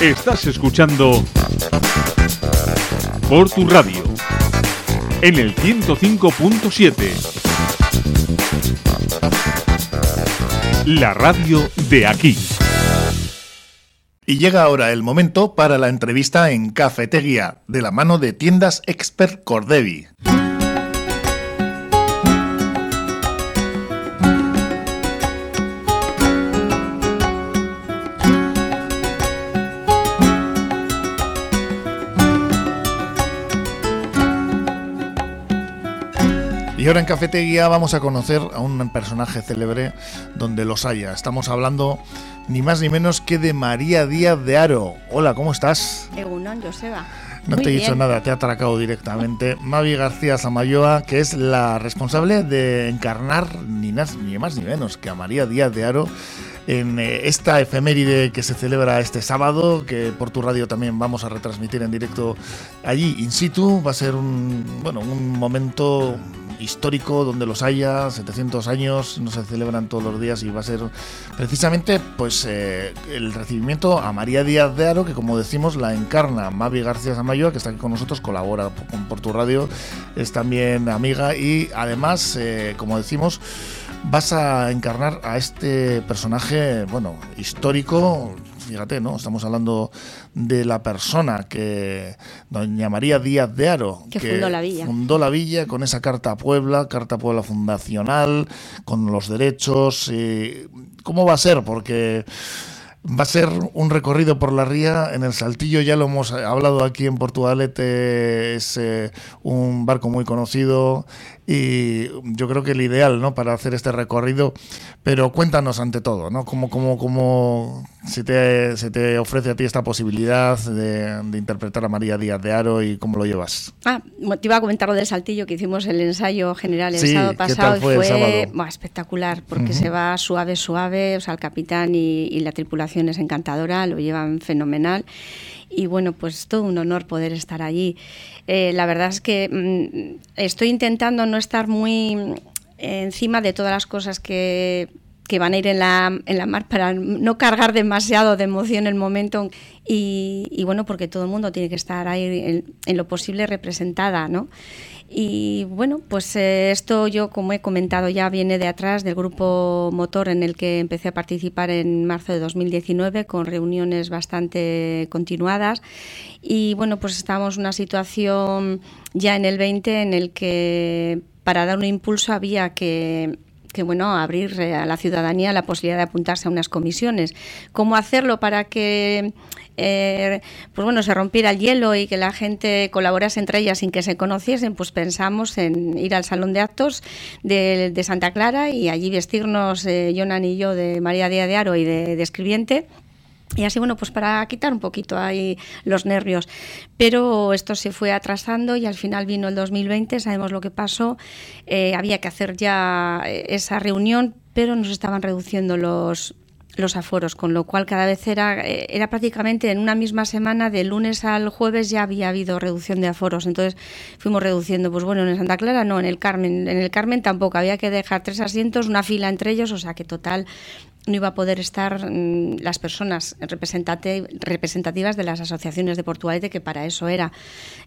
Estás escuchando por tu radio en el 105.7. La radio de aquí. Y llega ahora el momento para la entrevista en Cafetería, de la mano de tiendas Expert Cordevi. Y ahora en Cafetería vamos a conocer a un personaje célebre donde los haya. Estamos hablando ni más ni menos que de María Díaz de Aro. Hola, ¿cómo estás? Egunon, Joseba. No te he dicho nada, te ha atracado directamente. Mavi García Samayoa, que es la responsable de encarnar ni más ni, más, ni menos que a María Díaz de Aro en eh, esta efeméride que se celebra este sábado, que por tu radio también vamos a retransmitir en directo allí in situ. Va a ser un, bueno, un momento histórico donde los haya, 700 años, no se celebran todos los días y va a ser precisamente pues eh, el recibimiento a María Díaz de Aro, que como decimos la encarna. Mavi García Samayoa, que está aquí con nosotros, colabora con Por tu Radio, es también amiga y además, eh, como decimos, vas a encarnar a este personaje, bueno, histórico, fíjate, ¿no? Estamos hablando de la persona que doña María Díaz de Aro, que, fundó la villa. Fundó la villa con esa Carta a Puebla, Carta a Puebla fundacional, con los derechos. Y ¿Cómo va a ser? Porque va a ser un recorrido por la ría. En el Saltillo ya lo hemos hablado aquí en Portugalete, es eh, un barco muy conocido y yo creo que el ideal ¿no? para hacer este recorrido. Pero cuéntanos ante todo, ¿no? ¿Cómo, cómo, cómo se, te, se te ofrece a ti esta posibilidad de, interpretar a María Díaz de Aro y cómo lo llevas? Ah, te iba a comentar lo del Saltillo, que hicimos el ensayo general el sábado pasado. fue, espectacular, porque se va suave, suave, o sea, el capitán y, y la tripulación es encantadora, lo llevan fenomenal y bueno, pues todo un honor poder estar allí. Eh, la verdad es que mm, estoy intentando no estar muy encima de todas las cosas que, van a ir en la, en la mar para no cargar demasiado de emoción el momento y, y bueno, porque todo el mundo tiene que estar ahí en lo posible representada, ¿no? Y bueno, pues eh, esto yo, como he comentado ya, viene de atrás del grupo motor en el que empecé a participar en marzo de 2019 con reuniones bastante continuadas. Y bueno, pues estábamos en una situación ya en el 20 en el que para dar un impulso había que que bueno, abrir a la ciudadanía la posibilidad de apuntarse a unas comisiones. ¿Cómo hacerlo para que eh, pues bueno, se rompiera el hielo y que la gente colaborase entre ellas sin que se conociesen, pues pensamos en ir al salón de actos de, Santa Clara y allí vestirnos, eh, Jonan y yo, de María Díaz de Aro y de, escribiente. Y así, bueno, pues para quitar un poquito ahí los nervios. Pero esto se fue atrasando y al final vino el 2020, sabemos lo que pasó. Eh, había que hacer ya esa reunión, pero nos estaban reduciendo los, los aforos, con lo cual cada vez era, eh, era prácticamente en una misma semana, de lunes al jueves ya había habido reducción de aforos. Entonces fuimos reduciendo, pues bueno, en Santa Clara no, en el Carmen, en el Carmen tampoco, había que dejar tres asientos, una fila entre ellos, o sea que total no iba a poder estar mm, las personas representativas de las asociaciones de Portugalete, que para eso era.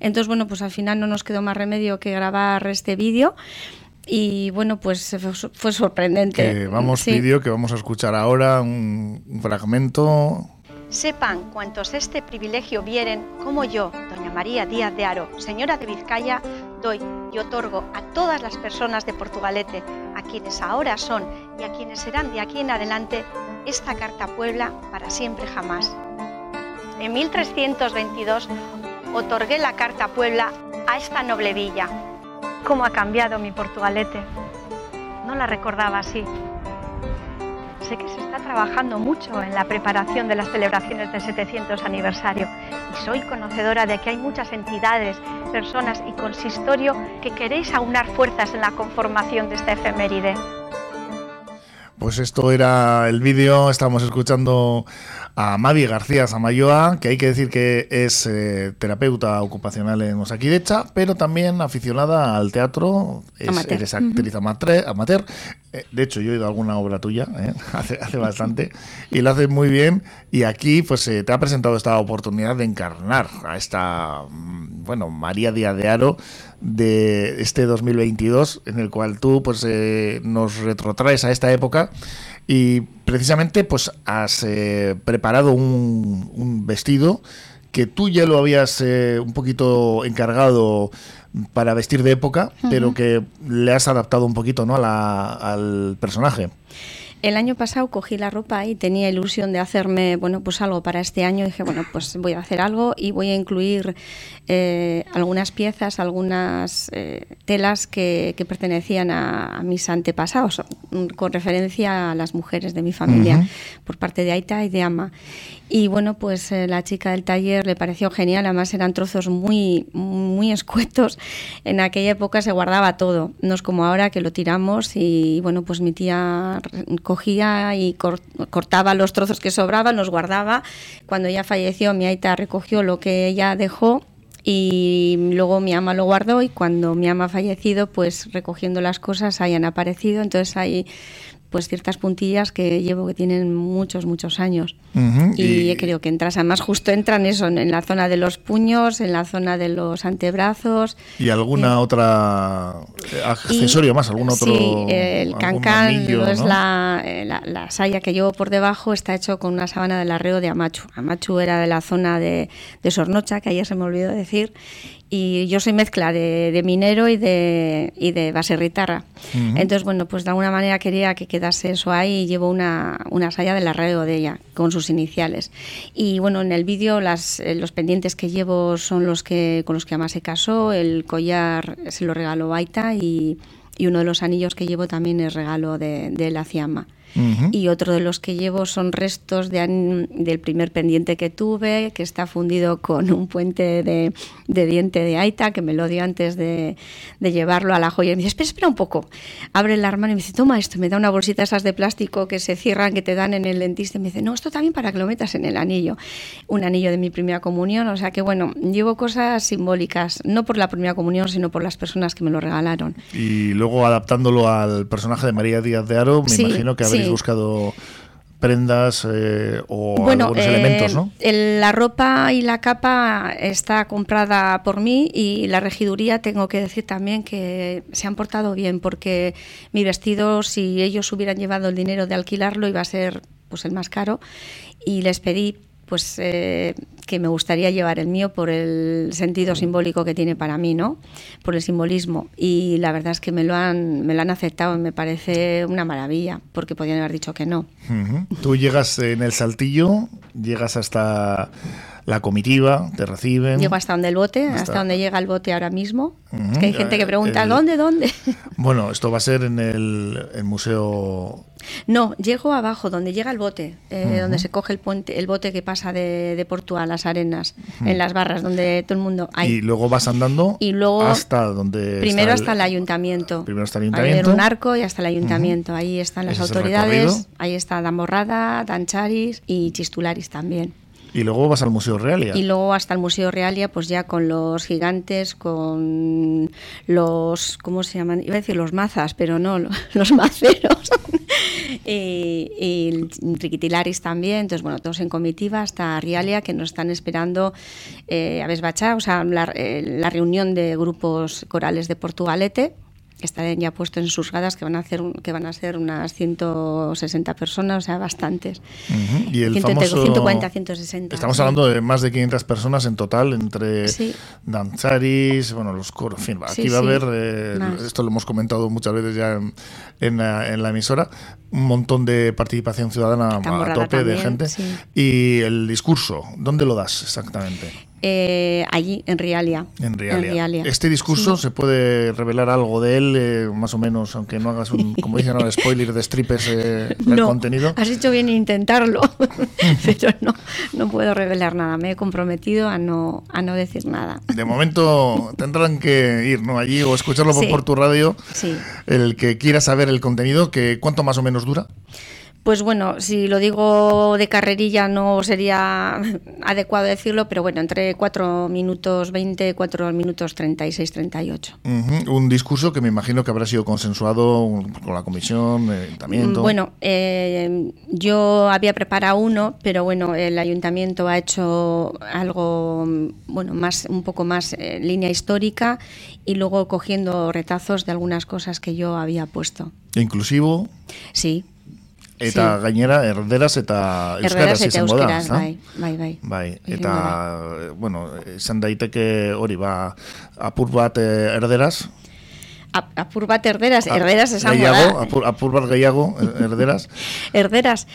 Entonces, bueno, pues al final no nos quedó más remedio que grabar este vídeo y bueno, pues fue, sorprendente. vamos, vídeo que vamos a escuchar ahora, un, fragmento. Sepan cuantos este privilegio vieren, como yo, doña María Díaz de Aro, señora de Vizcaya, doy y otorgo a todas las personas de Portugalete, a quienes ahora son y a quienes serán de aquí en adelante, esta Carta Puebla para siempre jamás. En 1322 otorgué la Carta Puebla a esta noble villa, cómo ha cambiado mi Portugalete. No la recordaba así. Sé que se está trabajando mucho en la preparación de las celebraciones del 700 aniversario y soy conocedora de que hay muchas entidades, personas y consistorio que queréis aunar fuerzas en la conformación de esta efeméride. Pues esto era el vídeo, estamos escuchando a Mavi García Samayoa, que hay que decir que es eh, terapeuta ocupacional en Osakidecha, pero también aficionada al teatro, es, eres actriz amateur. De hecho, yo he ido a alguna obra tuya ¿eh? hace, bastante y lo haces muy bien. Y aquí pues eh, te ha presentado esta oportunidad de encarnar a esta, mm, bueno, María Díaz de Aro de este 2022 en el cual tú pues eh, nos retrotraes a esta época y precisamente pues has eh, preparado un vestido que tú ya lo habías eh, un poquito encargado para vestir de época, pero que le has adaptado un poquito ¿no? a la- al personaje. El año pasado cogí la ropa y tenía ilusión de hacerme, bueno, pues algo para este año. Dije, bueno, pues voy a hacer algo y voy a incluir eh, algunas piezas, algunas eh, telas que, que pertenecían a, a mis antepasados, mm, con referencia a las mujeres de mi familia, Ujú. por parte de Aita y de Ama. Y bueno, pues eh, la chica del taller le pareció genial, además eran trozos muy, muy escuetos. En aquella época se guardaba todo, no es como ahora que lo tiramos y bueno, pues mi tía re- cogía y cor- cortaba los trozos que sobraban, los guardaba. Cuando ella falleció, mi Aita recogió lo que ella dejó y luego mi ama lo guardó y cuando mi ama ha fallecido, pues recogiendo las cosas hayan aparecido. Entonces hay pues ciertas puntillas que llevo que tienen muchos, muchos años. Ujú, Y, creo que entras, además justo entran eso, en, la zona de los puños, en la zona de los antebrazos. ¿Y alguna otra eh, accesorio más? ¿Algún otro? Sí, el cancán anillo, no es la, eh, la, la saya que llevo por debajo, está hecho con una sábana del arreo de Amachu. Amachu era de la zona de, de Sornocha, que ayer se me olvidó decir, y yo soy mezcla de, de minero y de, y de baserritarra. Ujú. Entonces, bueno, pues de alguna manera quería que quedase eso ahí y llevo una, una saya del arreo de ella, con sus iniciales. Y bueno, en el vídeo las, eh, los pendientes que llevo son los que con los que Ama se casó, el collar se lo regaló Aita y, y uno de los anillos que llevo también es regalo de, de la Ciama. Ujú. Y otro de los que llevo son restos de del primer pendiente que tuve, que está fundido con un puente de, de diente de Aita, que me lo dio antes de, de llevarlo a la joya. Y me dice, espera, espera un poco. Abre el armario y me dice, toma esto. Me da una bolsita esas de plástico que se cierran, que te dan en el dentista. Y me dice, no, esto también para que lo metas en el anillo. Un anillo de mi primera comunión. O sea que, bueno, llevo cosas simbólicas, no por la primera comunión, sino por las personas que me lo regalaron. Y luego adaptándolo al personaje de María Díaz de Aro, me Sí, imagino que habréis sí. buscado prendas eh, o bueno, algunos eh, elementos, ¿no? el- la ropa y la capa está comprada por mí y la regiduría tengo que decir también que se han portado bien porque mi vestido, si ellos hubieran llevado el dinero de alquilarlo, iba a ser pues el más caro y les pedí pues eh, que me gustaría llevar el mío por el sentido simbólico que tiene para mí, ¿no? Por el simbolismo. Y la verdad es que me lo han, me lo han aceptado y me parece una maravilla, porque podían haber dicho que no. Tú llegas en el saltillo, llegas hasta la comitiva, te reciben. Llego hasta donde el bote, hasta, Hasta- donde llega el bote ahora mismo. Es que hay gente que pregunta, El- ¿dónde, dónde? Bueno, esto va a ser en el, el museo. No, llego abajo, donde llega el bote, eh, donde se coge el puente, el bote que pasa de, de Porto a las arenas, en las barras, donde todo el mundo... Y Hay. luego vas andando Y luego- hasta donde. Primero hasta el ayuntamiento. Primero hasta el ayuntamiento. en un arco y hasta el ayuntamiento. Ahí están las Ese autoridades. Ahí está Damorrada, Dancharis y Chistularis también. Y luego vas al Museo Realia. Y luego hasta el Museo Realia, pues ya con los gigantes, con los, ¿cómo se llaman? Iba a decir los mazas, pero no, lo- los maceros. y, y el Triquitilaris también. Entonces, bueno, todos en comitiva hasta Realia, que nos están esperando eh, a Besbachá, o sea, la, eh, la reunión de grupos corales de Portugalete que están ya puestos en sus gradas, que van a hacer un- que van a ser unas 160 personas, o sea, bastantes. Y el 100, famoso. 140, 160. Estamos sí. hablando de más de 500 personas en total, entre Sí. danzaris, bueno, los coros, en fin, aquí Sí, va a haber, eh, esto lo hemos comentado muchas veces ya en, en la, en la emisora, un montón de participación ciudadana a tope de gente. Y el discurso, ¿dónde lo das exactamente? Eh, allí, en Rialia. En Rialia. Este discurso, ¿se puede revelar algo de él, eh, más o menos, aunque no hagas un, como dicen ahora, spoiler de strippers eh, del no, contenido? Has hecho bien intentarlo, pero no, no puedo revelar nada. Me he comprometido a no, a no decir nada. De momento tendrán que ir ¿no? allí o escucharlo por, tu radio. Sí. El que quiera saber el contenido, que ¿cuánto más o menos dura? Pues bueno, si lo digo de carrerilla no sería adecuado decirlo, pero bueno, entre 4 minutos 20, 4 minutos 36, 38. Un discurso que me imagino que habrá sido consensuado con la comisión, el ayuntamiento. Bueno, eh, yo había preparado uno, pero bueno, el ayuntamiento ha hecho algo, bueno, más, un poco más eh, línea histórica y luego cogiendo retazos de algunas cosas que yo había puesto. ¿Inclusivo? Sí. Eta sí. gainera erderaz eta euskaraz izango da, bai, bai, bai. Bai, eta bueno, izan daiteke hori ba apur bat eh, erderaz, apur bat erderaz, erderaz esango da. Apur, apur bat gehiago, erderaz. erderaz,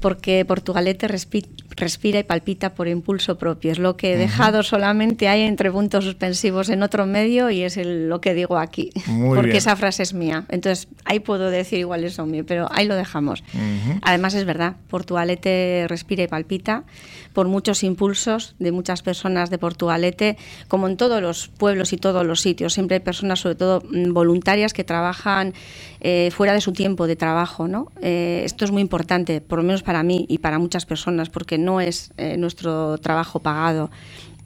porque Portugalete respira y palpita por impulso propio. Es lo que he dejado solamente hay entre puntos suspensivos en otro medio y es lo que digo aquí. porque esa frase es mía. Entonces, ahí puedo decir igual eso mío, pero ahí lo dejamos. Además, es verdad, Portugalete respira y palpita por muchos impulsos de muchas personas de Portugalete, como en todos los pueblos y todos los sitios. Siempre hay personas, sobre todo mm, voluntarias, que trabajan eh, fuera de su tiempo de trabajo. ¿no? Eh, esto es muy importante, por lo menos para mí y para muchas personas, porque no es eh, nuestro trabajo pagado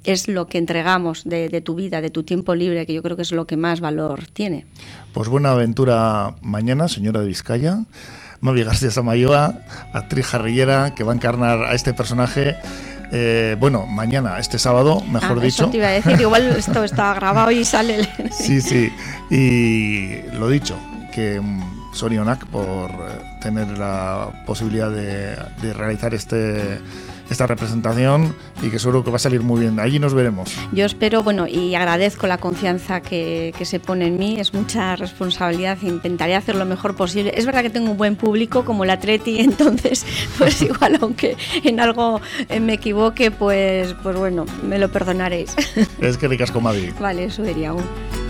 es lo que entregamos de, tu vida, de tu tiempo libre, que yo creo que es lo que más valor tiene. Pues buena aventura mañana, señora de Vizcaya. Mavi García Samayoa, actriz jarrillera que va a encarnar a este personaje. Eh, bueno, mañana, este sábado, mejor ah, dicho. Eso te iba a decir, igual esto está grabado y sale. El... sí, sí. Y lo dicho, que mm, Sorionak por eh, tener la posibilidad de, de realizar este esta representación y que seguro que va a salir muy bien. Allí nos veremos. Yo espero, bueno, y agradezco la confianza que, que se pone en mí, es mucha responsabilidad, intentaré hacer lo mejor posible. Es verdad que tengo un buen público como la Treti, entonces, pues igual, aunque en algo eh, me equivoque, pues, pues bueno, me lo perdonaréis. Es que ricas como Vale, eso sería un.